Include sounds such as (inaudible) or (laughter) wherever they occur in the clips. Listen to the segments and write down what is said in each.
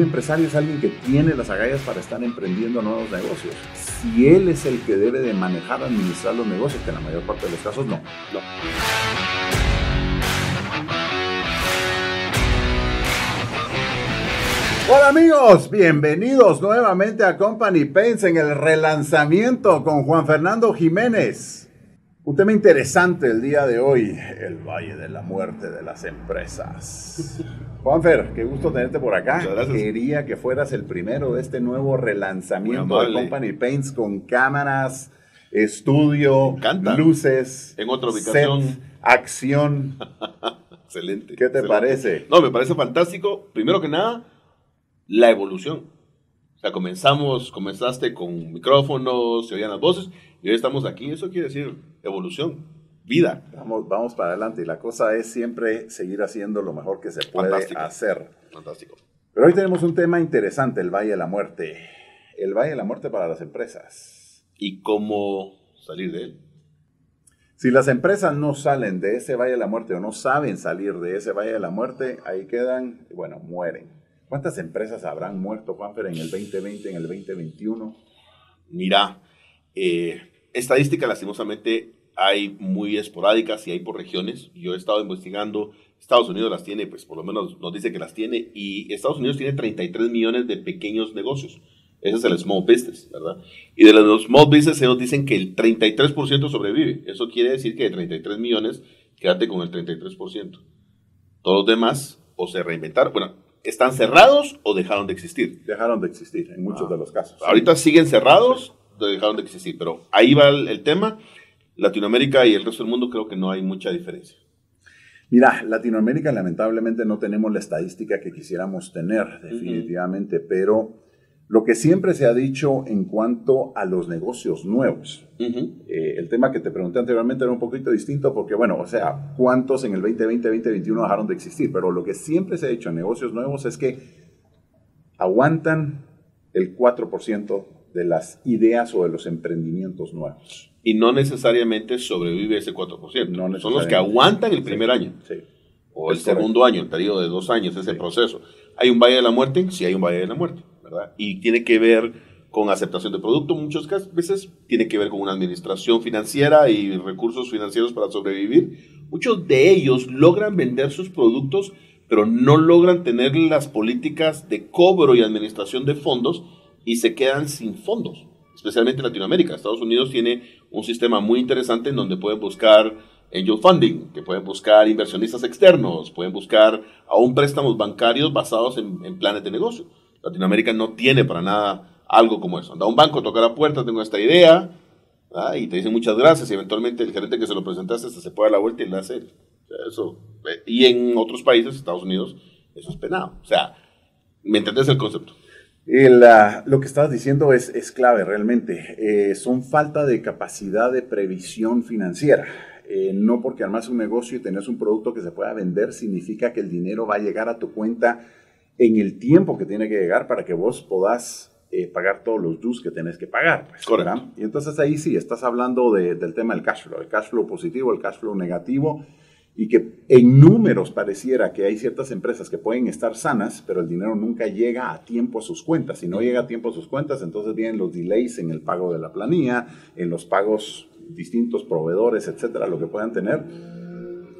Un empresario es alguien que tiene las agallas para estar emprendiendo nuevos negocios. Si él es el que debe de manejar, administrar los negocios, que en la mayor parte de los casos no. no. Hola amigos, bienvenidos nuevamente a Company Paints en el relanzamiento con Juan Fernando Jiménez. Un tema interesante el día de hoy, el Valle de la Muerte de las Empresas. Juanfer, qué gusto tenerte por acá. Quería que fueras el primero de este nuevo relanzamiento de Company Paints con cámaras, estudio, luces, en otra ubicación, acción. (laughs) excelente. ¿Qué te parece? No, me parece fantástico. Primero que nada, la evolución. O sea, comenzamos, comenzaste con micrófonos, se oían las voces, y hoy estamos aquí. Eso quiere decir evolución, vida. Vamos, vamos para adelante y la cosa es siempre seguir haciendo lo mejor que se puede hacer. Fantástico. Pero hoy tenemos un tema interesante, el Valle de la Muerte. El Valle de la Muerte para las empresas. ¿Y cómo salir de él? Si las empresas no salen de ese Valle de la Muerte o no saben salir de ese Valle de la Muerte, ahí quedan, bueno, mueren. ¿Cuántas empresas habrán muerto, Juanfer, en el 2020, en el 2021? Mira, eh, estadísticas lastimosamente hay muy esporádicas y hay por regiones. Yo he estado investigando, Estados Unidos las tiene, pues por lo menos nos dice que las tiene, y Estados Unidos tiene 33 millones de pequeños negocios. Ese es el small business, ¿verdad? Y de los small business ellos dicen que el 33% sobrevive. Eso quiere decir que de 33 millones, quédate con el 33%. Todos los demás o se reinventaron, bueno, están cerrados o dejaron de existir. Dejaron de existir en muchos ah. de los casos. Ahorita siguen cerrados dejaron de existir. Pero ahí va el, tema. Latinoamérica y el resto del mundo creo que no hay mucha diferencia. Mira, Latinoamérica lamentablemente no tenemos la estadística que quisiéramos tener, definitivamente, pero lo que siempre se ha dicho en cuanto a los negocios nuevos, eh, el tema que te pregunté anteriormente era un poquito distinto porque, bueno, o sea, ¿cuántos en el 2020, 2021 dejaron de existir? Pero lo que siempre se ha dicho en negocios nuevos es que aguantan el 4% de las ideas o de los emprendimientos nuevos. Y no necesariamente sobrevive ese 4%. Son los que aguantan el primer año. O el segundo año, el periodo de dos años, ese proceso. ¿Hay un valle de la muerte? Sí, hay un valle de la muerte. ¿verdad? Y tiene que ver con aceptación de producto, muchas veces tiene que ver con una administración financiera y recursos financieros para sobrevivir. Muchos de ellos logran vender sus productos, pero no logran tener las políticas de cobro y administración de fondos y se quedan sin fondos, especialmente en Latinoamérica. Estados Unidos tiene un sistema muy interesante en donde pueden buscar angel funding, que pueden buscar inversionistas externos, pueden buscar aún préstamos bancarios basados en, planes de negocio. Latinoamérica no tiene para nada algo como eso. Anda un banco, toca la puerta, tengo esta idea, y te dicen muchas gracias, y eventualmente el gerente que se lo presentaste se puede dar la vuelta y le hace eso. Y en otros países, Estados Unidos, eso es penado. O sea, ¿me entendés el concepto? Lo que estabas diciendo es, es clave realmente. Eh, son falta de capacidad de previsión financiera. Eh, no porque armas un negocio y tenés un producto que se pueda vender significa que el dinero va a llegar a tu cuenta en el tiempo que tiene que llegar para que vos podás eh, pagar todos los dues que tenés que pagar. Pues, Correcto. Y entonces ahí sí, estás hablando del tema del cash flow, el cash flow positivo, el cash flow negativo y que en números pareciera que hay ciertas empresas que pueden estar sanas, pero el dinero nunca llega a tiempo a sus cuentas. Si no llega a tiempo a sus cuentas, entonces vienen los delays en el pago de la planilla, en los pagos distintos proveedores, etcétera, lo que puedan tener.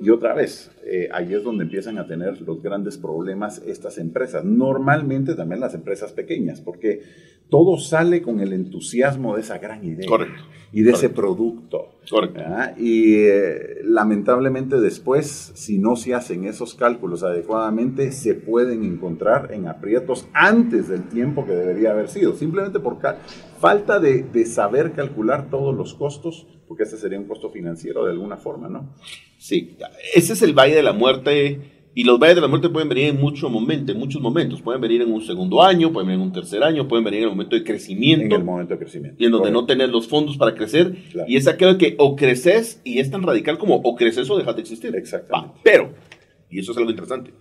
Y otra vez, eh, ahí es donde empiezan a tener los grandes problemas estas empresas. Normalmente también las empresas pequeñas, porque todo sale con el entusiasmo de esa gran idea y de ese producto. Y eh, lamentablemente después, si no se hacen esos cálculos adecuadamente, se pueden encontrar en aprietos antes del tiempo que debería haber sido, simplemente por falta de, de saber calcular todos los costos, porque ese sería un costo financiero de alguna forma, ¿no? Sí, ese es el Valle de la Muerte y los valles de la muerte pueden venir en muchos momentos, en muchos momentos. Pueden venir en un segundo año, pueden venir en un tercer año, pueden venir en el momento de crecimiento. En el momento de crecimiento. Y en donde no tenés los fondos para crecer. Y es aquello que o creces y es tan radical como o creces o dejas de existir. Exactamente. pero, y eso es algo interesante,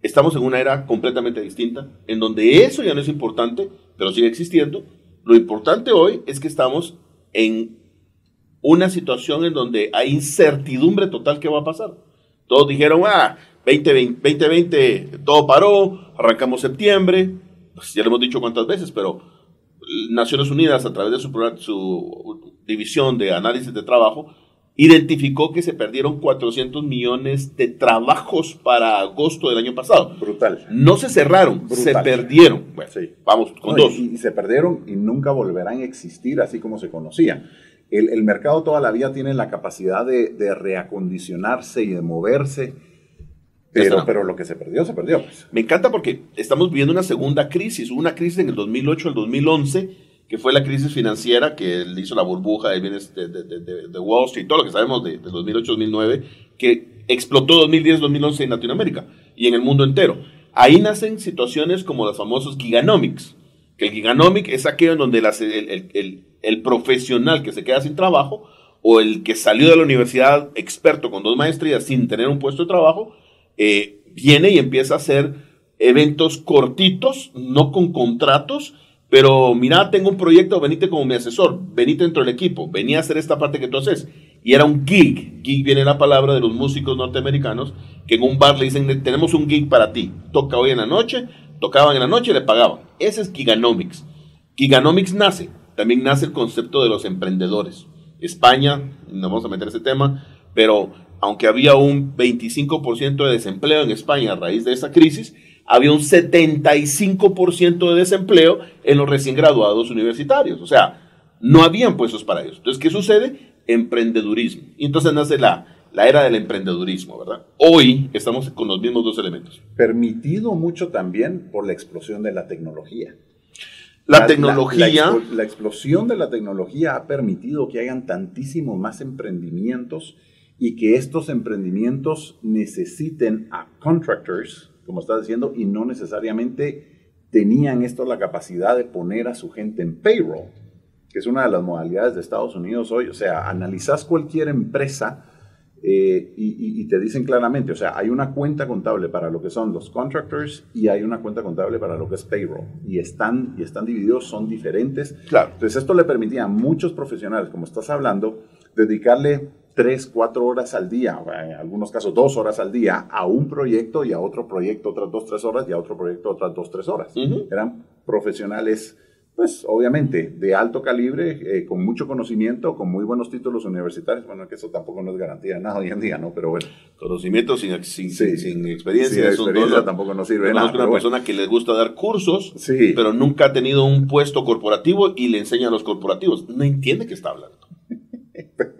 estamos en una era completamente distinta, en donde eso ya no es importante, pero sigue existiendo. Lo importante hoy es que estamos en una situación en donde hay incertidumbre total que va a pasar. Todos dijeron, ah, 2020, 2020 todo paró, arrancamos septiembre, pues ya lo hemos dicho cuántas veces, pero Naciones Unidas a través de su, su división de análisis de trabajo identificó que se perdieron 400 millones de trabajos para agosto del año pasado. Brutal. No se cerraron, se perdieron. Bueno, sí. Vamos con dos. Y, se perdieron y nunca volverán a existir así como se conocía. El, mercado toda la vida tiene la capacidad de, reacondicionarse y de moverse. Pero, pero, lo que se perdió, se perdió. Pues. Me encanta porque estamos viviendo una segunda crisis. Hubo una crisis en el 2008, el 2011 que fue la crisis financiera que le hizo la burbuja de bienes de, de, Wall Street, todo lo que sabemos de, 2008-2009, que explotó 2010-2011 en Latinoamérica y en el mundo entero. Ahí nacen situaciones como los famosos giganomics, que el giganomic es aquello en donde el, profesional que se queda sin trabajo o el que salió de la universidad experto con dos maestrías sin tener un puesto de trabajo, eh, viene y empieza a hacer eventos cortitos, no con contratos, pero mira, tengo un proyecto, venite como mi asesor, venite dentro del equipo, venía a hacer esta parte que tú haces. Y era un gig. Gig viene la palabra de los músicos norteamericanos, que en un bar le dicen, tenemos un gig para ti. Toca hoy en la noche, tocaban en la noche y le pagaban. Ese es Giganomics. Giganomics nace, también nace el concepto de los emprendedores. España, no vamos a meter ese tema, pero aunque había un 25% de desempleo en España a raíz de esa crisis, había un 75% de desempleo en los recién graduados universitarios. O sea, no habían puestos para ellos. Entonces, ¿qué sucede? Emprendedurismo. Y entonces nace la, la era del emprendedurismo, ¿verdad? Hoy estamos con los mismos dos elementos. Permitido mucho también por la explosión de la tecnología. La, tecnología. La, explosión de la tecnología ha permitido que hayan tantísimos más emprendimientos y que estos emprendimientos necesiten a contractors, como estás diciendo, y no necesariamente tenían esto la capacidad de poner a su gente en payroll, que es una de las modalidades de Estados Unidos hoy. O sea, analizas cualquier empresa eh, y, te dicen claramente, o sea, hay una cuenta contable para lo que son los contractors y hay una cuenta contable para lo que es payroll. Y están, y están divididos, son diferentes. Claro. Entonces, esto le permitía a muchos profesionales, como estás hablando, dedicarle tres, cuatro horas al día, en algunos casos dos horas al día, a un proyecto y a otro proyecto otras dos, tres horas y a otro proyecto otras dos, tres horas. Eran profesionales, pues obviamente, de alto calibre, eh, con mucho conocimiento, con muy buenos títulos universitarios. Bueno, que eso tampoco no es garantía nada hoy en día, ¿no? Pero bueno. Conocimiento sin, sin, sin experiencia. Sin experiencia tampoco nos sirve nada. una persona que le gusta dar cursos, pero nunca ha tenido un puesto corporativo y le enseña a los corporativos. No entiende qué está hablando. (laughs)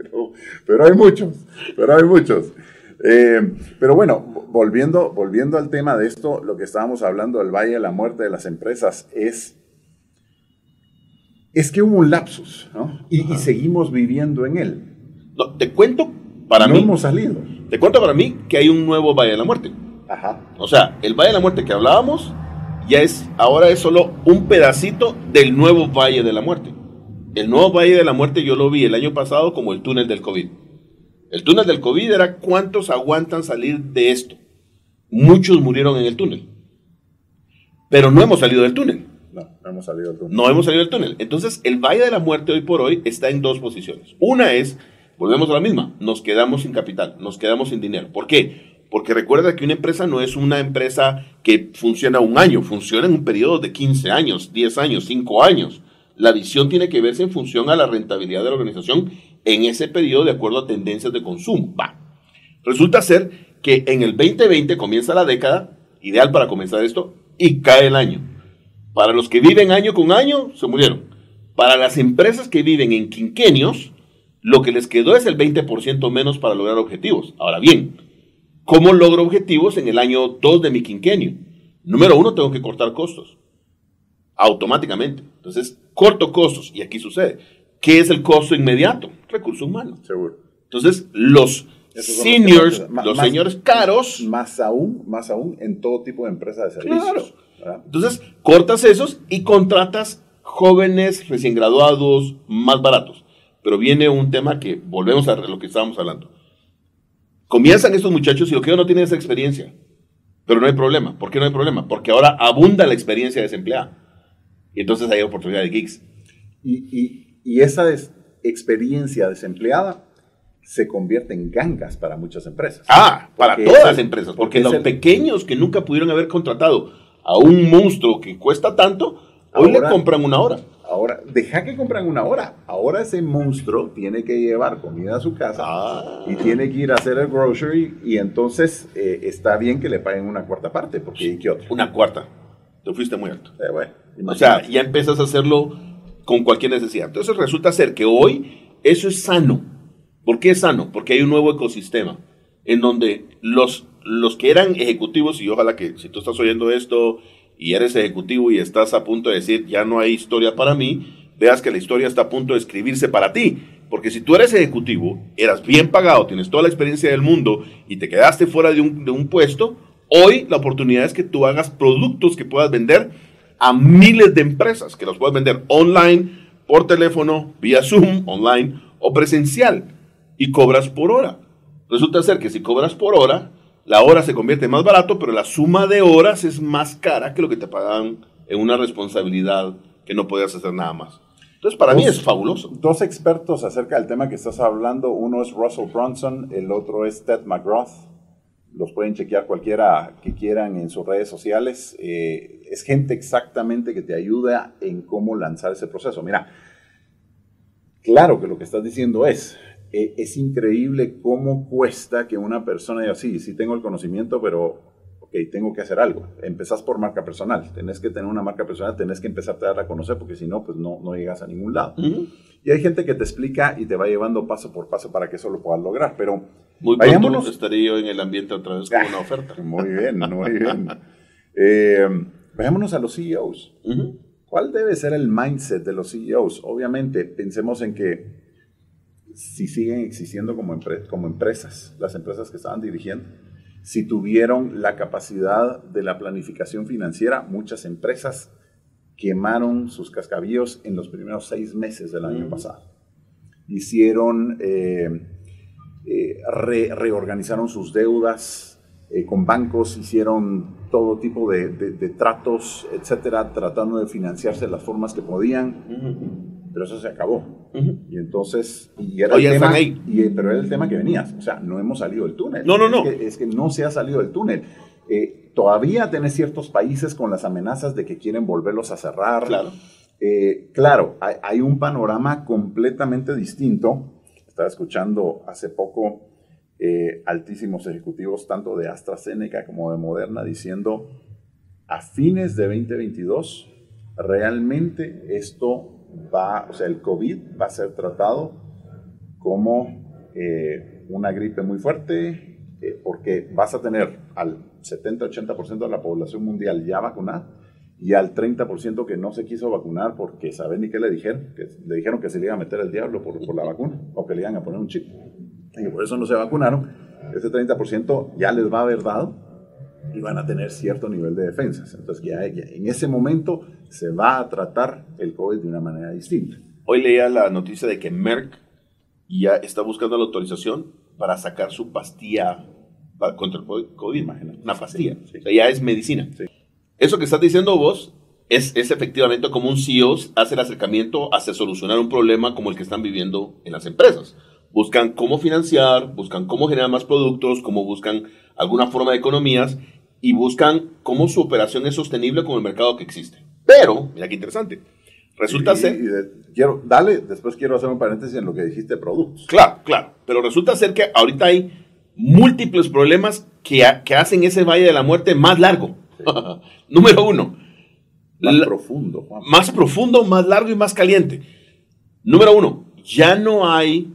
pero hay muchos, pero hay muchos. Eh, pero bueno, volviendo, volviendo al tema de esto, lo que estábamos hablando del Valle de la Muerte de las empresas es, es que hubo un lapsus, ¿no? Y, seguimos viviendo en él. No, te cuento para no mí. hemos salido. Te cuento para mí que hay un nuevo Valle de la Muerte. Ajá. O sea, el Valle de la Muerte que hablábamos ya es, ahora es solo un pedacito del nuevo Valle de la Muerte. El nuevo Valle de la Muerte yo lo vi el año pasado como el túnel del COVID. El túnel del COVID era cuántos aguantan salir de esto. Muchos murieron en el túnel. Pero no hemos salido del túnel. No, no hemos salido del túnel. No hemos salido del túnel. Entonces, el Valle de la Muerte hoy por hoy está en dos posiciones. Una es, volvemos a la misma, nos quedamos sin capital, nos quedamos sin dinero. ¿Por qué? Porque recuerda que una empresa no es una empresa que funciona un año, funciona en un periodo de 15 años, 10 años, 5 años. La visión tiene que verse en función a la rentabilidad de la organización en ese periodo de acuerdo a tendencias de consumo. Va. Resulta ser que en el 2020 comienza la década, ideal para comenzar esto, y cae el año. Para los que viven año con año, se murieron. Para las empresas que viven en quinquenios, lo que les quedó es el 20% menos para lograr objetivos. Ahora bien, ¿cómo logro objetivos en el año 2 de mi quinquenio? Número uno, tengo que cortar costos automáticamente. Entonces, corto costos, y aquí sucede. ¿Qué es el costo inmediato? Recurso humano. Seguro. Entonces, los seniors, los, señores caros. Más aún, más aún en todo tipo de empresas de servicios. Entonces, cortas esos y contratas jóvenes recién graduados más baratos. Pero viene un tema que volvemos a lo que estábamos hablando. Comienzan estos muchachos y lo que yo no tienen esa experiencia. Pero no hay problema. ¿Por qué no hay problema? Porque ahora abunda la experiencia desempleada. Y entonces hay oportunidad de gigs. Y, y, y esa experiencia desempleada se convierte en gangas para muchas empresas. Ah, para todas las empresas, porque, los pequeños que nunca pudieron haber contratado a un monstruo que cuesta tanto, hoy le compran una hora. Ahora, deja que compran una hora. Ahora ese monstruo tiene que llevar comida a su casa ah. y tiene que ir a hacer el grocery y entonces eh, está bien que le paguen una cuarta parte, porque ¿qué otra? Una cuarta. Te fuiste muy alto. Eh, bueno, o sea, ya empiezas a hacerlo con cualquier necesidad. Entonces resulta ser que hoy eso es sano. ¿Por qué es sano? Porque hay un nuevo ecosistema en donde los, los que eran ejecutivos, y ojalá que si tú estás oyendo esto y eres ejecutivo y estás a punto de decir, ya no hay historia para mí, veas que la historia está a punto de escribirse para ti. Porque si tú eres ejecutivo, eras bien pagado, tienes toda la experiencia del mundo y te quedaste fuera de un, de un puesto, hoy la oportunidad es que tú hagas productos que puedas vender a miles de empresas, que los puedas vender online, por teléfono, vía Zoom, online o presencial, y cobras por hora. Resulta ser que si cobras por hora, la hora se convierte en más barato, pero la suma de horas es más cara que lo que te pagan en una responsabilidad que no podías hacer nada más. Entonces, para mí es fabuloso. Dos expertos acerca del tema que estás hablando, uno es Russell Brunson, el otro es Ted McGrath. Los pueden chequear cualquiera que quieran en sus redes sociales. Eh, es gente exactamente que te ayuda en cómo lanzar ese proceso. Mira, claro que lo que estás diciendo es, eh, es increíble cómo cuesta que una persona diga, sí, sí tengo el conocimiento, pero, ok, tengo que hacer algo. Empezás por marca personal, tenés que tener una marca personal, tenés que empezar a dar a conocer, porque si no, pues no, no llegas a ningún lado. Y hay gente que te explica y te va llevando paso por paso para que eso lo puedas lograr, pero... Muy pronto estaría yo en el ambiente otra vez con una oferta. (laughs) Muy bien, muy bien. Eh, vayámonos a los CEOs. ¿Cuál debe ser el mindset de los CEOs? Obviamente, pensemos en que si siguen existiendo como, como empresas, las empresas que estaban dirigiendo, si tuvieron la capacidad de la planificación financiera, muchas empresas quemaron sus cascabillos en los primeros seis meses del año pasado. Hicieron, eh, eh, reorganizaron sus deudas eh, con bancos, hicieron todo tipo de, de, tratos, etcétera, tratando de financiarse de las formas que podían pero eso se acabó. Y entonces, y era el tema, Y, pero era el tema que venías, o sea, no hemos salido del túnel. No, no, no. Es que, no se ha salido del túnel. Eh, todavía tenés ciertos países con las amenazas de que quieren volverlos a cerrar. Claro. Eh, claro, hay, un panorama completamente distinto. Estaba escuchando hace poco eh, altísimos ejecutivos, tanto de AstraZeneca como de Moderna, diciendo a fines de 2022, realmente esto va, o sea, el COVID va a ser tratado como eh, una gripe muy fuerte, eh, porque vas a tener al 70-80% de la población mundial ya vacunada y al 30% que no se quiso vacunar porque saben ni qué le dijeron, que le dijeron que se le iba a meter el diablo por, por la (laughs) vacuna o que le iban a poner un chip. Y por eso no se vacunaron. Ese 30% ya les va a haber dado y van a tener cierto nivel de defensas. Entonces, ya, en ese momento se va a tratar el COVID de una manera distinta. Hoy leía la noticia de que Merck ya está buscando la autorización para sacar su pastilla contra el COVID, imagínate. Una pastilla. O sea, ya es medicina. Eso que estás diciendo vos es, es, efectivamente como un CEO hace el acercamiento hacia solucionar un problema como el que están viviendo en las empresas. Buscan cómo financiar, buscan cómo generar más productos, cómo buscan alguna forma de economías y buscan cómo su operación es sostenible con el mercado que existe. Pero, mira qué interesante, resulta ser... quiero, dale, después quiero hacer un paréntesis en lo que dijiste productos. Claro, claro, pero resulta ser que ahorita hay múltiples problemas que, que hacen ese valle de la muerte más largo. (laughs) Número uno. Más profundo. Más profundo, más largo y más caliente. Número uno, ya no hay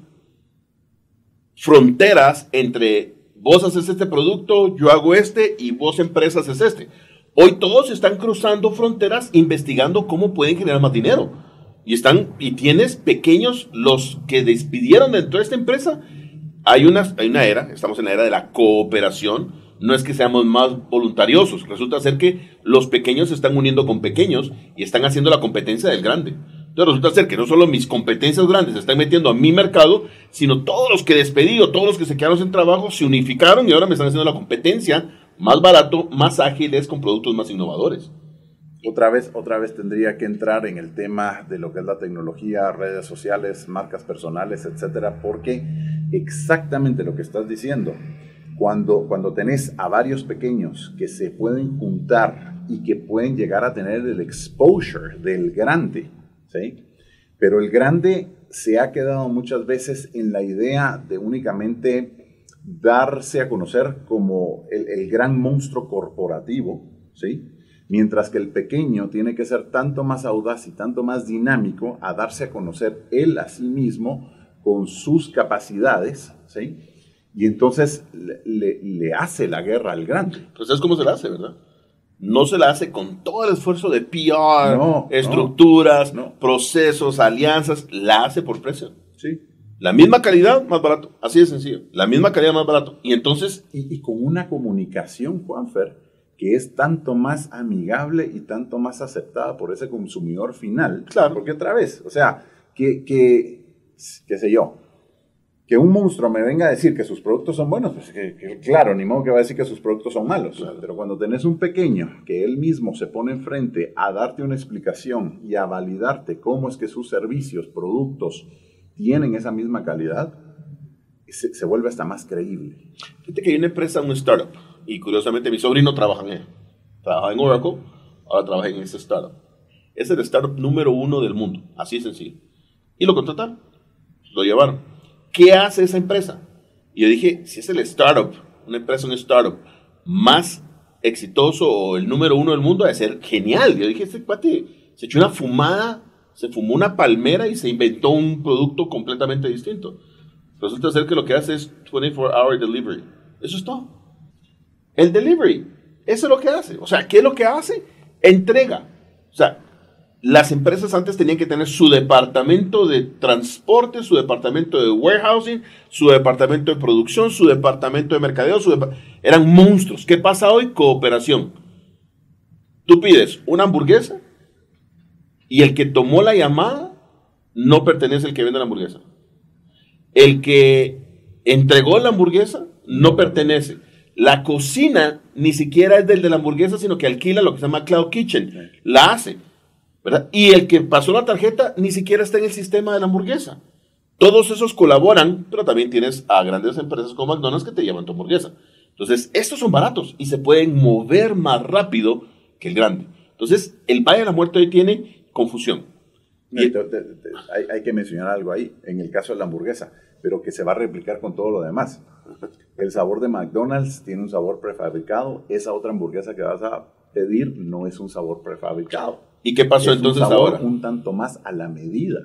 fronteras entre vos haces este producto, yo hago este y vos empresas haces este. Hoy todos están cruzando fronteras investigando cómo pueden generar más dinero. Y están y tienes pequeños los que despidieron dentro de esta empresa. Hay una, hay una era, estamos en la era de la cooperación. No es que seamos más voluntariosos. Resulta ser que los pequeños se están uniendo con pequeños y están haciendo la competencia del grande. Entonces resulta ser que no solo mis competencias grandes se están metiendo a mi mercado, sino todos los que despedí o todos los que se quedaron sin trabajo se unificaron y ahora me están haciendo la competencia más barato, más ágiles, con productos más innovadores. Otra vez, otra vez tendría que entrar en el tema de lo que es la tecnología, redes sociales, marcas personales, etcétera, porque exactamente lo que estás diciendo. Cuando, cuando tenés a varios pequeños que se pueden juntar y que pueden llegar a tener el exposure del grande, ¿sí? Pero el grande se ha quedado muchas veces en la idea de únicamente darse a conocer como el, gran monstruo corporativo, ¿sí? Mientras que el pequeño tiene que ser tanto más audaz y tanto más dinámico a darse a conocer él a sí mismo con sus capacidades, ¿sí? Y entonces le, hace la guerra al grande. Pues es como se la hace, ¿verdad? No se la hace con todo el esfuerzo de PR, estructuras, procesos, alianzas, la hace por precio. Sí. La misma calidad, más barato. Así de sencillo. La misma calidad, más barato. Y entonces... Y, y con una comunicación, Juanfer, que es tanto más amigable y tanto más aceptada por ese consumidor final. Claro. Porque otra vez, o sea, que, que qué sé yo, que un monstruo me venga a decir que sus productos son buenos, pues que, claro, ni modo que va a decir que sus productos son malos. Pero cuando tenés un pequeño que él mismo se pone enfrente a darte una explicación y a validarte cómo es que sus servicios, productos tienen esa misma calidad, se, se vuelve hasta más creíble. Fíjate que hay una empresa, un startup, y curiosamente mi sobrino trabaja en él. Trabaja en Oracle, ahora trabaja en ese startup. Es el startup número uno del mundo, así de sencillo. Y lo contrataron, lo llevaron. ¿Qué hace esa empresa? Y yo dije, si es el startup, una empresa, un startup más exitoso o el número uno del mundo, debe ser genial. Yo dije, este cuate se echó una fumada, se fumó una palmera y se inventó un producto completamente distinto. Resulta ser que lo que hace es 24-hour delivery. Eso es todo. El delivery, eso es lo que hace. O sea, ¿qué es lo que hace? Entrega. O sea, las empresas antes tenían que tener su departamento de transporte, su departamento de warehousing, su departamento de producción, su departamento de mercadeo, eran monstruos. ¿Qué pasa hoy? Cooperación. Tú pides una hamburguesa y el que tomó la llamada no pertenece al que vende la hamburguesa. El que entregó la hamburguesa no pertenece. La cocina ni siquiera es del de la hamburguesa, sino que alquila lo que se llama Cloud Kitchen. La hace. ¿Verdad? Y el que pasó la tarjeta ni siquiera está en el sistema de la hamburguesa. Todos esos colaboran, pero también tienes a grandes empresas como McDonald's que te llevan tu hamburguesa. Entonces, estos son baratos y se pueden mover más rápido que el grande. Entonces, el Valle de la Muerte hoy tiene confusión. hay, hay, que mencionar algo ahí, en el caso de la hamburguesa, pero que se va a replicar con todo lo demás. El sabor de McDonald's tiene un sabor prefabricado, esa otra hamburguesa que vas a pedir no es un sabor prefabricado. ¿Y qué pasó entonces ahora? Un tanto más a la medida.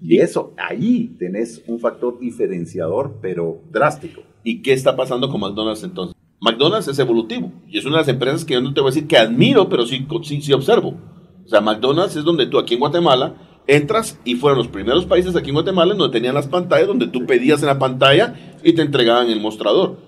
Y eso, ahí tenés un factor diferenciador, pero drástico. ¿Y qué está pasando con McDonald's entonces? McDonald's es evolutivo y es una de las empresas que yo no te voy a decir que admiro, pero sí, sí, sí observo. O sea, McDonald's es donde tú aquí en Guatemala entras y fueron los primeros países aquí en Guatemala donde tenían las pantallas, donde tú pedías en la pantalla y te entregaban el mostrador.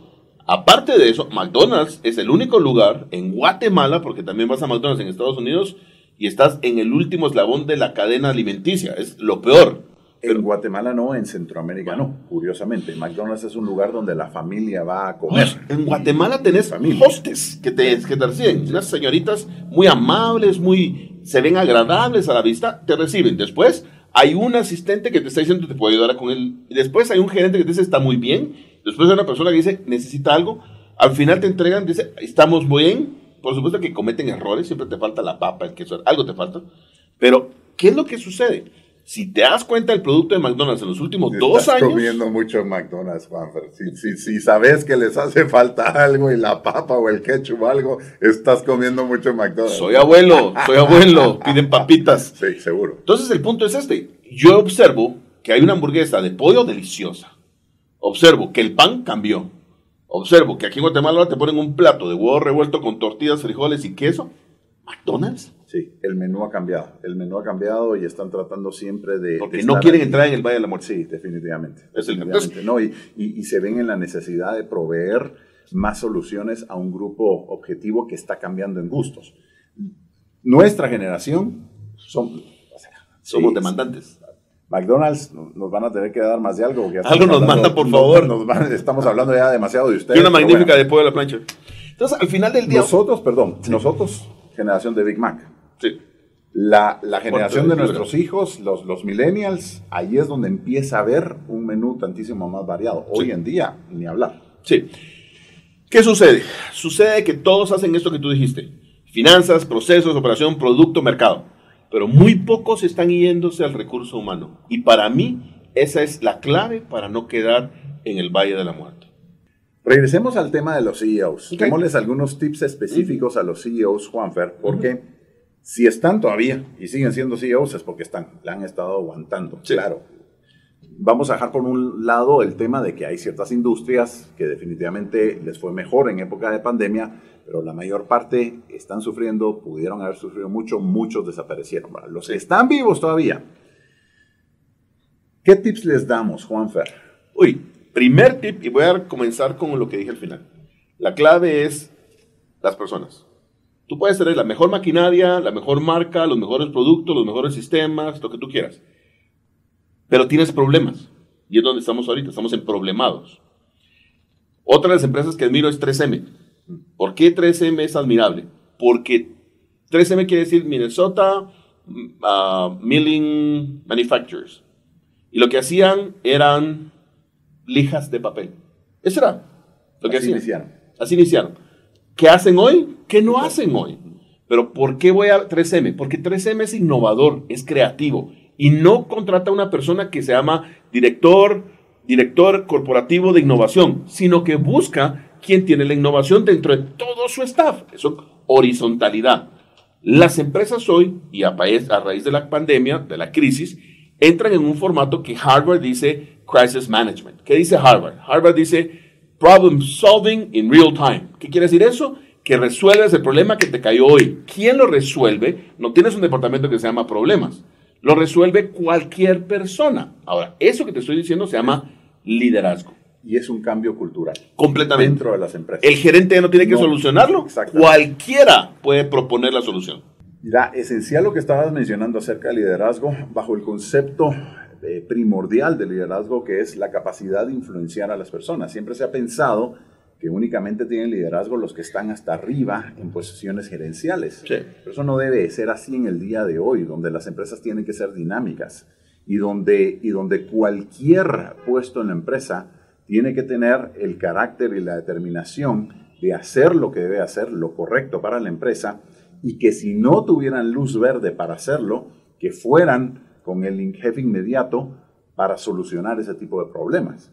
Aparte de eso, McDonald's es el único lugar en Guatemala, porque también vas a McDonald's en Estados Unidos y estás en el último eslabón de la cadena alimenticia. Es lo peor. En Guatemala no, en Centroamérica no, curiosamente. McDonald's es un lugar donde la familia va a comer. En Guatemala tenés hostes que te, que te reciben. Unas señoritas muy amables, muy se ven agradables a la vista, te reciben. Después hay un asistente que te está diciendo que te puede ayudar con él. Después hay un gerente que te dice está muy bien. Después hay una persona que dice necesita algo. Al final te entregan, dice estamos bien. Por supuesto que cometen errores, siempre te falta la papa, el queso, algo te falta. Pero, ¿qué es lo que sucede? si te das cuenta del producto de McDonald's en los últimos dos años. Estás comiendo mucho McDonald's, Juanfer. Si, si, sabes que les hace falta algo y la papa o el ketchup o algo, estás comiendo mucho McDonald's. Soy abuelo, soy abuelo. Piden papitas. (laughs) Sí, seguro. Entonces el punto es este. Yo observo que hay una hamburguesa de pollo deliciosa. Observo que el pan cambió. Observo que aquí en Guatemala te ponen un plato de huevo revuelto con tortillas, frijoles y queso. McDonald's. Sí, el menú ha cambiado. El menú ha cambiado y están tratando siempre de. Porque no quieren entrar en el Valle de la Muerte. Sí, definitivamente. Es el no, y, y, se ven en la necesidad de proveer más soluciones a un grupo objetivo que está cambiando en gustos. Nuestra generación son, somos demandantes. McDonald's nos van a tener que dar más de algo. algo nos manda, por favor. estamos hablando ya demasiado de ustedes. Y una magnífica de pollo a la plancha. Entonces, al final del día. Nosotros, perdón, nosotros, generación de Big Mac. Sí. La, generación de nuestros hijos, los, los millennials, ahí es donde empieza a haber un menú tantísimo más variado. Hoy en día, ni hablar. Sí. ¿Qué sucede? Sucede que todos hacen esto que tú dijiste. Finanzas, procesos, operación, producto, mercado. Pero muy pocos están yéndose al recurso humano. Y para mí, esa es la clave para no quedar en el Valle de la Muerte. Regresemos al tema de los CEOs. Démosles algunos tips específicos a los CEOs, Juanfer, porque si están todavía y siguen siendo CEOs es porque están, la han estado aguantando, claro. Vamos a dejar por un lado el tema de que hay ciertas industrias que definitivamente les fue mejor en época de pandemia, pero la mayor parte están sufriendo, pudieron haber sufrido mucho, muchos desaparecieron. Los que están vivos todavía. ¿Qué tips les damos, Juanfer? Uy, Primer tip, y voy a comenzar con lo que dije al final. La clave es las personas. Tú puedes tener la mejor maquinaria, la mejor marca, los mejores productos, los mejores sistemas, lo que tú quieras. Pero tienes problemas. Y es donde estamos ahorita, estamos en problemados. Otra de las empresas que admiro es 3M. ¿Por qué 3M es admirable? Porque 3M quiere decir Minnesota uh, Milling Manufacturers. Y lo que hacían eran lijas de papel. Eso era lo que Así iniciaron. Así iniciaron. ¿Qué hacen hoy? ¿Qué no hacen hoy? Pero ¿por qué voy a 3M? Porque 3M es innovador, es creativo y no contrata a una persona que se llama director, director corporativo de innovación, sino que busca quien tiene la innovación dentro de todo su staff. Eso horizontalidad. Las empresas hoy, y a, a raíz de la pandemia, de la crisis, entran en un formato que Harvard dice Crisis Management. ¿Qué dice Harvard? Harvard dice Problem Solving in Real Time. ¿Qué quiere decir eso? Que resuelves el problema que te cayó hoy. ¿Quién lo resuelve? No tienes un departamento que se llama problemas. Lo resuelve cualquier persona. Ahora, eso que te estoy diciendo se llama liderazgo. Y es un cambio cultural. Completamente. Dentro de las empresas. El gerente no tiene que solucionarlo. Cualquiera puede proponer la solución. Mira, esencial lo que estabas mencionando acerca del liderazgo bajo el concepto eh, primordial del liderazgo que es la capacidad de influenciar a las personas. Siempre se ha pensado que únicamente tienen liderazgo los que están hasta arriba en posiciones gerenciales. Pero eso no debe ser así en el día de hoy, donde las empresas tienen que ser dinámicas y donde, y donde cualquier puesto en la empresa tiene que tener el carácter y la determinación de hacer lo que debe hacer, lo correcto para la empresa, y que si no tuvieran luz verde para hacerlo, que fueran con el jefe inmediato para solucionar ese tipo de problemas.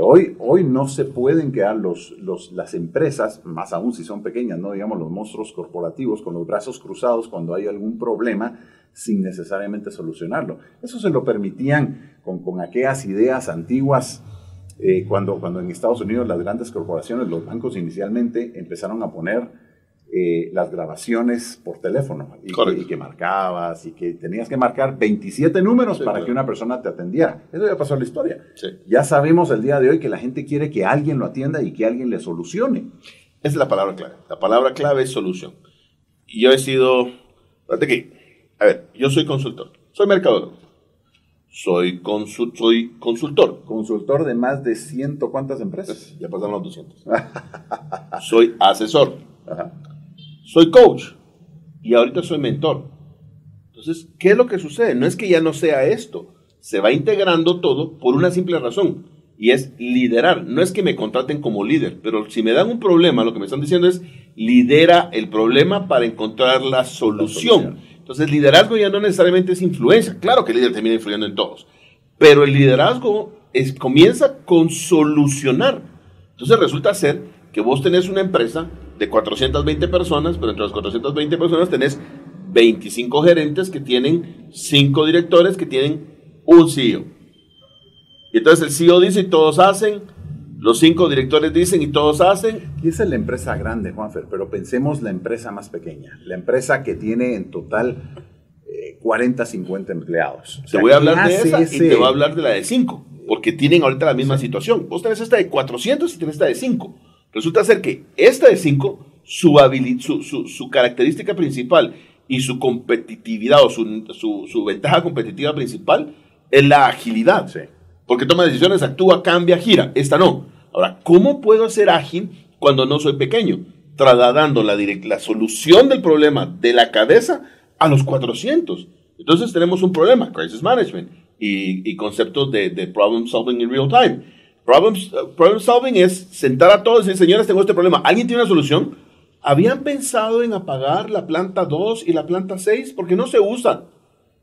Hoy, hoy no se pueden quedar los, los, las empresas, más aún si son pequeñas, no digamos los monstruos corporativos, con los brazos cruzados cuando hay algún problema sin necesariamente solucionarlo. Eso se lo permitían con, con aquellas ideas antiguas eh, cuando, cuando en Estados Unidos las grandes corporaciones, los bancos inicialmente empezaron a poner eh, las grabaciones por teléfono y que, marcabas y que tenías que marcar 27 números para que una persona te atendiera. Eso ya pasó en la historia. Ya sabemos el día de hoy que la gente quiere que alguien lo atienda y que alguien le solucione. Esa es la palabra clave. La palabra clave es solución. Y yo he sido, que, a ver, yo soy consultor, soy mercadólogo, soy, soy consultor. Consultor de más de ciento cuántas empresas. Ya pasaron los 200. (laughs) soy asesor. Ajá soy coach y ahorita soy mentor. Entonces, ¿qué es lo que sucede? No es que ya no sea esto, se va integrando todo por una simple razón y es liderar. No es que me contraten como líder, pero si me dan un problema, lo que me están diciendo es lidera el problema para encontrar la solución. Entonces, liderazgo ya no necesariamente es influencia. Claro que el líder termina influyendo en todos, pero el liderazgo es, comienza con solucionar. Entonces, resulta ser que vos tenés una empresa de 420 personas, pero entre las 420 personas tenés 25 gerentes que tienen 5 directores que tienen un CEO. Y entonces el CEO dice y todos hacen, los 5 directores dicen y todos hacen. Y esa es la empresa grande, Juanfer, pero pensemos la empresa más pequeña, la empresa que tiene en total 40, eh, 50 empleados. te voy a hablar de esa y te voy a hablar de la de 5, porque tienen ahorita la misma situación. Vos tenés esta de 400 y tenés esta de 5. Resulta ser que esta de 5, su, su, su, característica principal y su competitividad o su, ventaja competitiva principal es la agilidad. Porque toma decisiones, actúa, cambia, gira. Esta no. Ahora, ¿cómo puedo ser ágil cuando no soy pequeño? Trasladando la, la solución del problema de la cabeza a los 400. Entonces tenemos un problema, crisis management y, y conceptos de, de, problem solving in real time. Problem, problem solving es sentar a todos y decir, señores, tengo este problema. ¿Alguien tiene una solución? ¿Habían pensado en apagar la planta 2 y la planta 6? Porque no se usan.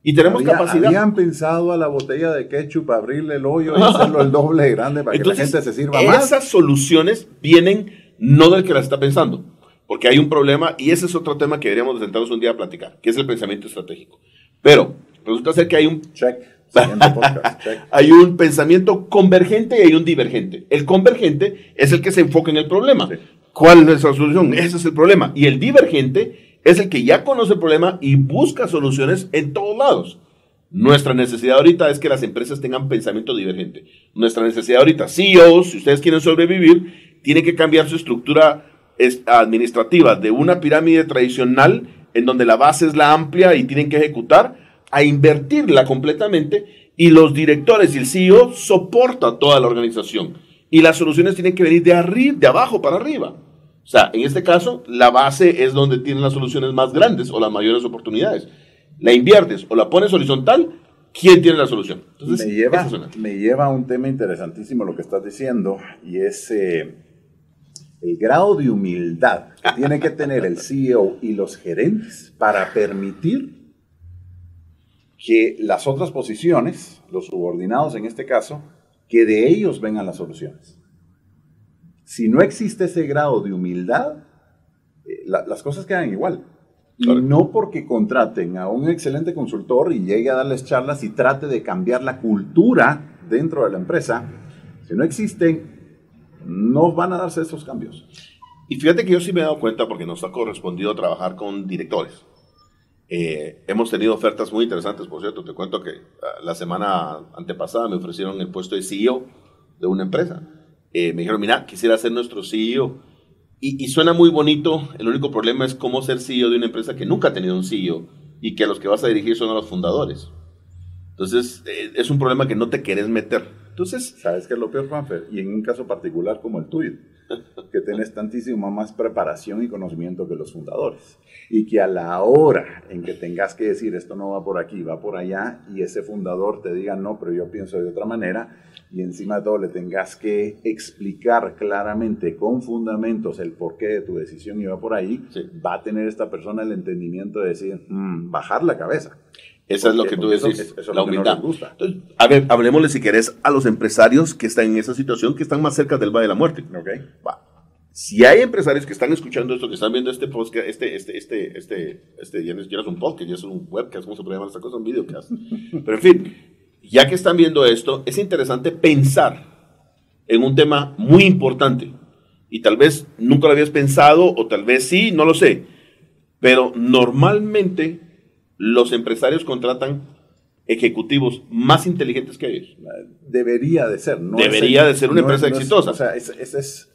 Y tenemos capacidad. Habían pensado a la botella de ketchup abrirle el hoyo y (laughs) hacerlo el doble grande para que la gente se sirva más. Esas soluciones vienen no del que las está pensando, porque hay un problema y ese es otro tema que deberíamos sentarnos un día a platicar, que es el pensamiento estratégico. Pero resulta ser que hay un check. (laughs) hay un pensamiento convergente y hay un divergente. El convergente es el que se enfoca en el problema. ¿Cuál es la solución? Ese es el problema. Y el divergente es el que ya conoce el problema y busca soluciones en todos lados. Nuestra necesidad ahorita es que las empresas tengan pensamiento divergente. Nuestra necesidad ahorita, CEOs, si ustedes quieren sobrevivir, tiene que cambiar su estructura administrativa de una pirámide tradicional en donde la base es la amplia y tienen que ejecutar, a invertirla completamente y los directores y el CEO soportan toda la organización. Y las soluciones tienen que venir de arriba, de abajo para arriba. O sea, en este caso, la base es donde tienen las soluciones más grandes o las mayores oportunidades. La inviertes o la pones horizontal, ¿quién tiene la solución? Entonces, me, lleva, me lleva a un tema interesantísimo lo que estás diciendo y es eh, el grado de humildad que tiene que tener el CEO y los gerentes para permitir que las otras posiciones, los subordinados en este caso, que de ellos vengan las soluciones. Si no existe ese grado de humildad, eh, las cosas quedan igual. Y no porque contraten a un excelente consultor y llegue a darles charlas y trate de cambiar la cultura dentro de la empresa, si no existen no van a darse esos cambios. Y fíjate que yo sí me he dado cuenta porque nos ha correspondido trabajar con directores. Eh, hemos tenido ofertas muy interesantes, por cierto. Te cuento que ah, la semana antepasada me ofrecieron el puesto de CEO de una empresa. Eh, me dijeron, mira, quisiera ser nuestro CEO. Y, y, suena muy bonito. El único problema es cómo ser CEO de una empresa que nunca ha tenido un CEO y que a los que vas a dirigir son a los fundadores. Entonces, eh, es un problema que no te quieres meter. Entonces, ¿sabes qué es lo peor, Juanfer? Y en un caso particular como el tuyo, (laughs) que tenés tantísima más preparación y conocimiento que los fundadores. Y que a la hora en que tengas que decir esto no va por aquí, va por allá, y ese fundador te diga no, pero yo pienso de otra manera, y encima de todo le tengas que explicar claramente con fundamentos el porqué de tu decisión y va por ahí, va a tener esta persona el entendimiento de decir, mm, bajar la cabeza. Esa es lo que tú decís, la humildad. a ver, hablemosle si querés a los empresarios que están en esa situación, que están más cerca del Valle de la Muerte. Okay. Si hay empresarios que están escuchando esto, que están viendo este podcast, este, este, este, este, este, ya no es un podcast, ya es un webcast, ¿cómo se puede llamar esta cosa? Un videocast. (laughs) Pero en fin, ya que están viendo esto, es interesante pensar en un tema muy importante. Y tal vez nunca lo habías pensado, o tal vez sí, no lo sé. Pero normalmente los empresarios contratan ejecutivos más inteligentes que ellos. Debería de ser, ¿no? Debería de ser una empresa exitosa. o sea, esa es,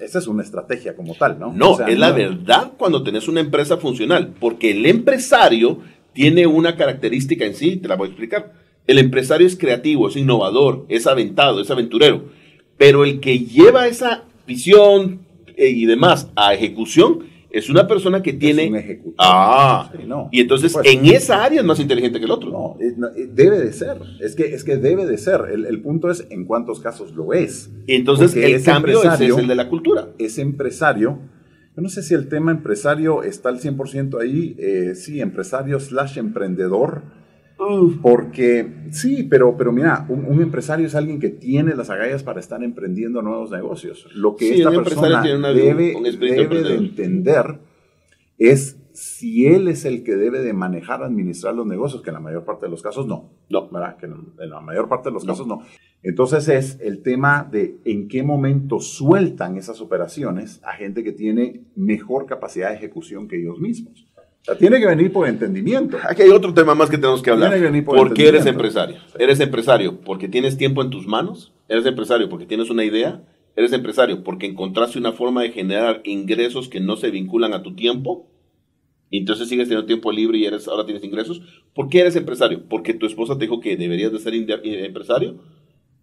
esa es, una estrategia como tal, ¿no? No, es la verdad cuando tenés una empresa funcional, porque el empresario tiene una característica en sí, te la voy a explicar. El empresario es creativo, es innovador, es aventado, es aventurero, pero el que lleva esa visión eh, y demás a ejecución es una persona que tiene... Es un ejecutor. Ah, y entonces en esa área es más inteligente que el otro. No, eh, debe de ser. Es que, es que debe de ser. El, punto es en cuántos casos lo es. Entonces el cambio es, el de la cultura. Ese empresario, yo no sé si el tema empresario está al 100% ahí. Eh, sí, empresario slash emprendedor porque sí, pero, pero mira, un, empresario es alguien que tiene las agallas para estar emprendiendo nuevos negocios. Lo que esta persona debe, debe de entender es si él es el que debe de manejar, administrar los negocios, que en la mayor parte de los casos no. No. ¿verdad? Que en la mayor parte de los casos no. Entonces es el tema de en qué momento sueltan esas operaciones a gente que tiene mejor capacidad de ejecución que ellos mismos tiene que venir por entendimiento. Aquí hay otro tema más que tenemos que hablar. por, qué eres empresario? ¿Eres empresario porque tienes tiempo en tus manos? ¿Eres empresario porque tienes una idea? ¿Eres empresario porque encontraste una forma de generar ingresos que no se vinculan a tu tiempo? Y entonces sigues teniendo tiempo libre y eres, ahora tienes ingresos. ¿Por qué eres empresario? ¿Porque tu esposa te dijo que deberías de ser empresario?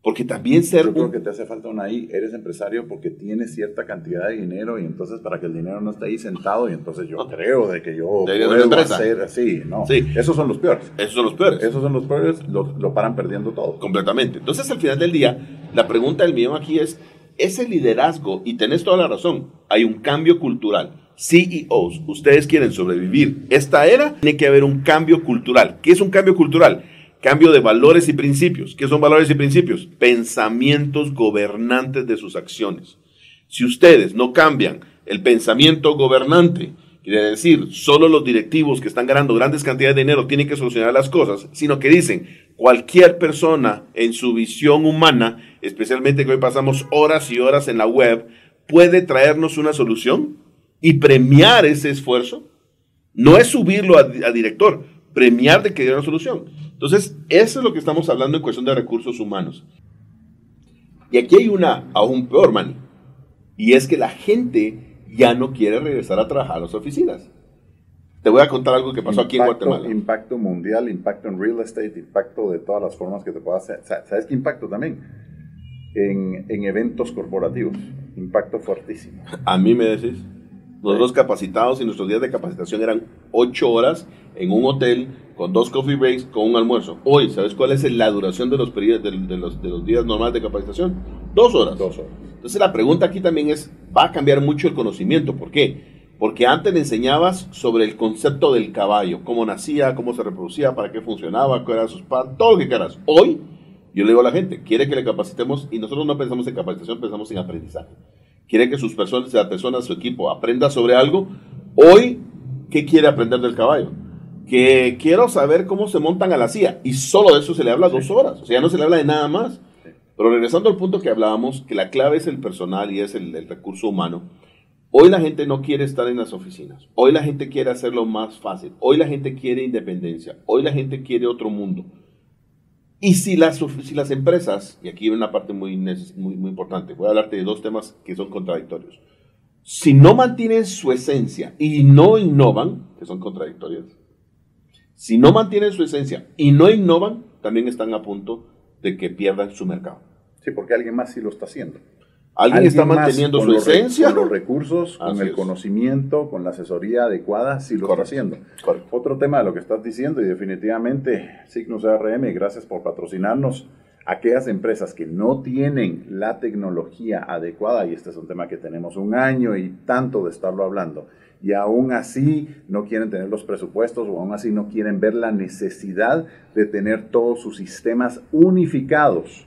Porque también ser... Yo creo que te hace falta una ahí. Eres empresario porque tienes cierta cantidad de dinero y entonces para que el dinero no esté ahí sentado y entonces yo (laughs) creo de que yo puedo hacer así. No, sí. esos son los peores. Esos son los peores. Esos son los peores, lo, lo paran perdiendo todo. Completamente. Entonces al final del día, la pregunta del mío aquí es, ese liderazgo, y tenés toda la razón, hay un cambio cultural. CEOs, ustedes quieren sobrevivir esta era, tiene que haber un cambio cultural. ¿Qué es un cambio cultural? Cambio de valores y principios. ¿Qué son valores y principios? Pensamientos gobernantes de sus acciones. Si ustedes no cambian el pensamiento gobernante, quiere decir, solo los directivos que están ganando grandes cantidades de dinero tienen que solucionar las cosas, sino que dicen, cualquier persona en su visión humana, especialmente que hoy pasamos horas y horas en la web, puede traernos una solución y premiar ese esfuerzo. No es subirlo a, director, premiar de que dé una solución. Entonces, eso es lo que estamos hablando en cuestión de recursos humanos. Y aquí hay una aún peor, Manny, y es que la gente ya no quiere regresar a trabajar a las oficinas. Te voy a contar algo que pasó aquí en Guatemala. Impacto mundial, impacto en real estate, impacto de todas las formas que te puedas hacer. ¿Sabes qué impacto también? En, en eventos corporativos. Impacto fuertísimo. A mí me decís. Nosotros capacitados y nuestros días de capacitación eran ocho horas en un hotel con dos coffee breaks, con un almuerzo. Hoy, ¿sabes cuál es la duración de los, periodos, de, los, de los días normales de capacitación? Dos horas. Dos horas. Entonces la pregunta aquí también es, va a cambiar mucho el conocimiento. ¿Por qué? Porque antes le enseñabas sobre el concepto del caballo, cómo nacía, cómo se reproducía, para qué funcionaba, cuáles eran sus padres, todo lo que quieras. Hoy, yo le digo a la gente, quiere que le capacitemos y nosotros no pensamos en capacitación, pensamos en aprendizaje quiere que sus personas, la persona, su equipo aprenda sobre algo. Hoy, ¿qué quiere aprender del caballo? Que quiero saber cómo se montan a la silla. Y solo de eso se le habla dos horas. O sea, ya no se le habla de nada más. Pero regresando al punto que hablábamos, que la clave es el personal y es el, el recurso humano. Hoy la gente no quiere estar en las oficinas. Hoy la gente quiere hacerlo más fácil. Hoy la gente quiere independencia. Hoy la gente quiere otro mundo. Y si las, si las empresas, y aquí hay una parte muy, muy, muy importante, voy a hablarte de dos temas que son contradictorios. Si no mantienen su esencia y no innovan, que son contradictorios, si no mantienen su esencia y no innovan, también están a punto de que pierdan su mercado. Sí, porque alguien más sí lo está haciendo. Alguien, está manteniendo su esencia. Con los recursos, con el conocimiento, con la asesoría adecuada, si lo está haciendo. Otro tema de lo que estás diciendo, y definitivamente, Signus ARM, gracias por patrocinarnos. Aquellas empresas que no tienen la tecnología adecuada, y este es un tema que tenemos un año y tanto de estarlo hablando, y aún así no quieren tener los presupuestos o aún así no quieren ver la necesidad de tener todos sus sistemas unificados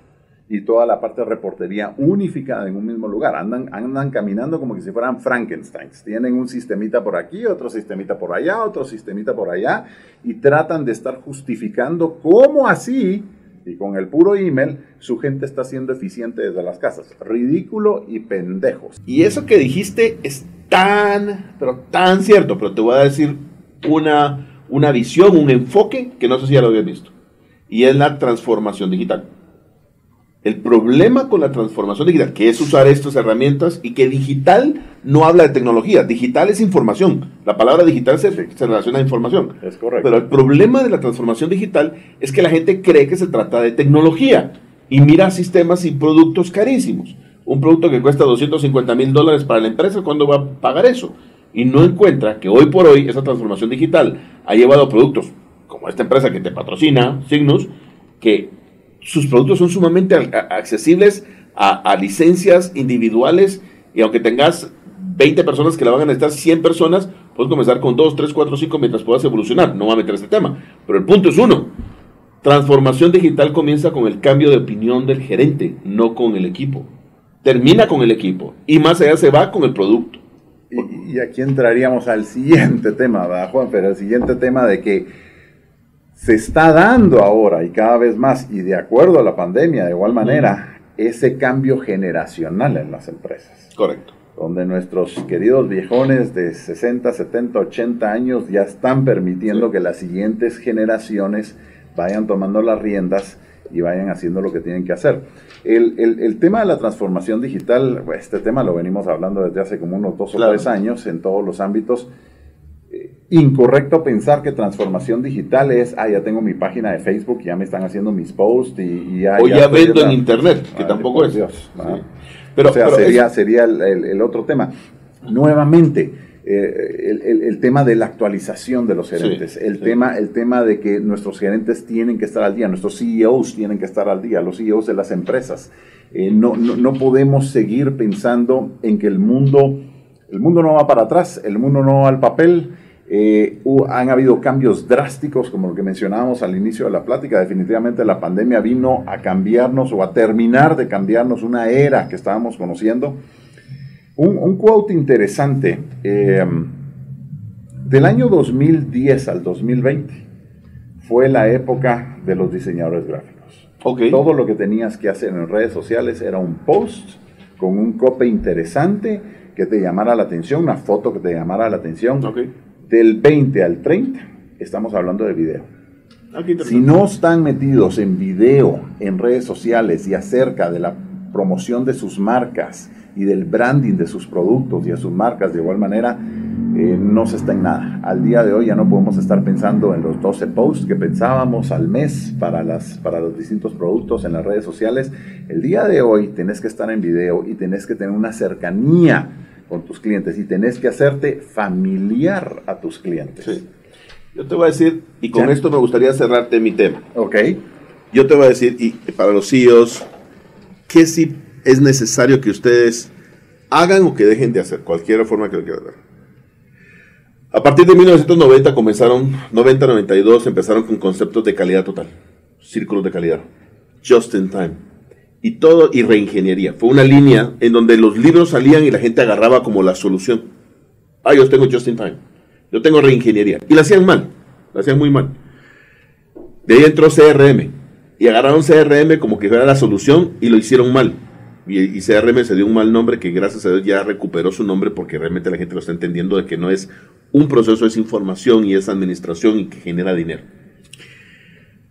y toda la parte de reportería unificada en un mismo lugar. Andan, andan caminando como que si fueran Frankensteins. Tienen un sistemita por aquí, otro sistemita por allá, otro sistemita por allá, y tratan de estar justificando cómo así, y con el puro email, su gente está siendo eficiente desde las casas. Ridículo y pendejos. Y eso que dijiste es tan, pero tan cierto, pero te voy a decir una, una visión, un enfoque que no sé si ya lo habías visto. Y es la transformación digital. El problema con la transformación digital, que es usar estas herramientas y que digital no habla de tecnología, digital es información. La palabra digital se, relaciona a información. Es correcto. Pero el problema de la transformación digital es que la gente cree que se trata de tecnología y mira sistemas y productos carísimos. Un producto que cuesta 250 mil dólares para la empresa, ¿cuándo va a pagar eso? Y no encuentra que hoy por hoy esa transformación digital ha llevado a productos como esta empresa que te patrocina, Signus, que sus productos son sumamente accesibles a, licencias individuales y aunque tengas 20 personas que la van a necesitar, 100 personas, puedes comenzar con 2, 3, 4, 5 mientras puedas evolucionar. No va a meter este tema. Pero el punto es uno. Transformación digital comienza con el cambio de opinión del gerente, no con el equipo. Termina con el equipo y más allá se va con el producto. Y, aquí entraríamos al siguiente tema, ¿verdad, Juan? Pero el siguiente tema de que se está dando ahora y cada vez más, y de acuerdo a la pandemia, de igual manera, ese cambio generacional en las empresas. Correcto. Donde nuestros queridos viejones de 60, 70, 80 años ya están permitiendo que las siguientes generaciones vayan tomando las riendas y vayan haciendo lo que tienen que hacer. El, el, tema de la transformación digital, este tema lo venimos hablando desde hace como unos dos o tres años en todos los ámbitos incorrecto pensar que transformación digital es, ah, ya tengo mi página de Facebook, ya me están haciendo mis posts y, ya... O ya, vendo en Internet, que tampoco es. Dios, pero, o sea, sería, sería el, otro tema. Nuevamente, eh, el, tema de la actualización de los gerentes, el, Tema, el tema de que nuestros gerentes tienen que estar al día, nuestros CEOs tienen que estar al día, los CEOs de las empresas. Eh, no, no, podemos seguir pensando en que el mundo, el mundo no va para atrás, el mundo no va al papel, eh, han habido cambios drásticos, como lo que mencionábamos al inicio de la plática. Definitivamente la pandemia vino a cambiarnos o a terminar de cambiarnos una era que estábamos conociendo. Un, quote interesante. Eh, del año 2010 al 2020 fue la época de los diseñadores gráficos. Todo lo que tenías que hacer en redes sociales era un post con un copy interesante que te llamara la atención, una foto que te llamara la atención. Del 20 al 30 estamos hablando de video. Ah, si no están metidos en video, en redes sociales y acerca de la promoción de sus marcas y del branding de sus productos y de sus marcas de igual manera, eh, no se está en nada. Al día de hoy ya no podemos estar pensando en los 12 posts que pensábamos al mes para, las, para los distintos productos en las redes sociales. El día de hoy tenés que estar en video y tenés que tener una cercanía con tus clientes y tenés que hacerte familiar a tus clientes. Sí. Yo te voy a decir, y con esto me gustaría cerrarte mi tema. Ok. Yo te voy a decir, y para los CEOs, ¿qué sí es necesario que ustedes hagan o que dejen de hacer? Cualquier forma que lo quieran ver. A partir de 1990 comenzaron, 90-92 empezaron con conceptos de calidad total, círculos de calidad, just in time y todo y reingeniería. Fue una línea en donde los libros salían y la gente agarraba como la solución. Ah, yo tengo just in time. Yo tengo reingeniería. Y la hacían mal. La hacían muy mal. De ahí entró CRM. Y agarraron CRM como que fuera la solución y lo hicieron mal. Y, y, CRM se dio un mal nombre que gracias a Dios ya recuperó su nombre porque realmente la gente lo está entendiendo de que no es un proceso, es información y es administración y que genera dinero.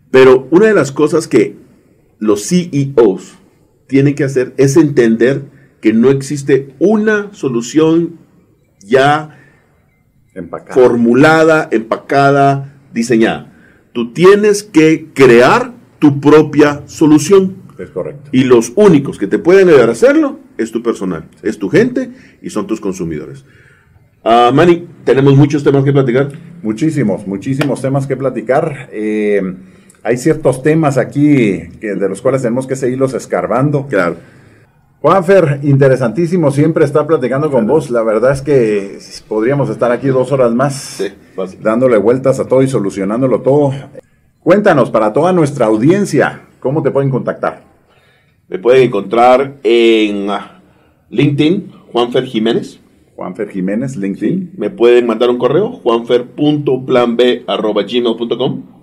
Pero una de las cosas que los CEOs tienen que hacer es entender que no existe una solución ya formulada, empacada, diseñada. Tú tienes que crear tu propia solución. Es correcto. Y los únicos que te pueden ayudar a hacerlo es tu personal, es tu gente y son tus consumidores. Uh, Manny, tenemos muchos temas que platicar. Muchísimos, muchísimos temas que platicar. Eh, hay ciertos temas aquí que, de los cuales tenemos que seguirlos escarbando. Claro. Juanfer, interesantísimo siempre estar platicando con vos. La verdad es que podríamos estar aquí dos horas más dándole vueltas a todo y solucionándolo todo. Cuéntanos para toda nuestra audiencia, ¿cómo te pueden contactar? Me pueden encontrar en ah, LinkedIn, Juanfer Jiménez. Juanfer Jiménez, LinkedIn. Me pueden mandar un correo, juanfer.planb.gmail.com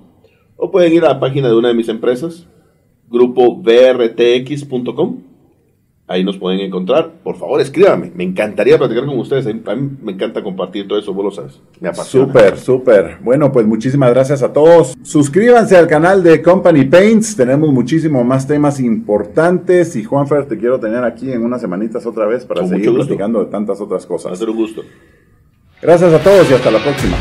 o pueden ir a la página de una de mis empresas, grupo brtx.com. Ahí nos pueden encontrar. Por favor, escríbame. Me encantaría platicar con ustedes. A mí me encanta compartir todo eso, vos lo sabes. Me apasiona. Súper, súper. Bueno, pues muchísimas gracias a todos. Suscríbanse al canal de Company Paints. Tenemos muchísimo más temas importantes. Y Juanfer, te quiero tener aquí en unas semanitas otra vez para seguir platicando de tantas otras cosas. Va a ser un gusto. Gracias a todos y hasta la próxima.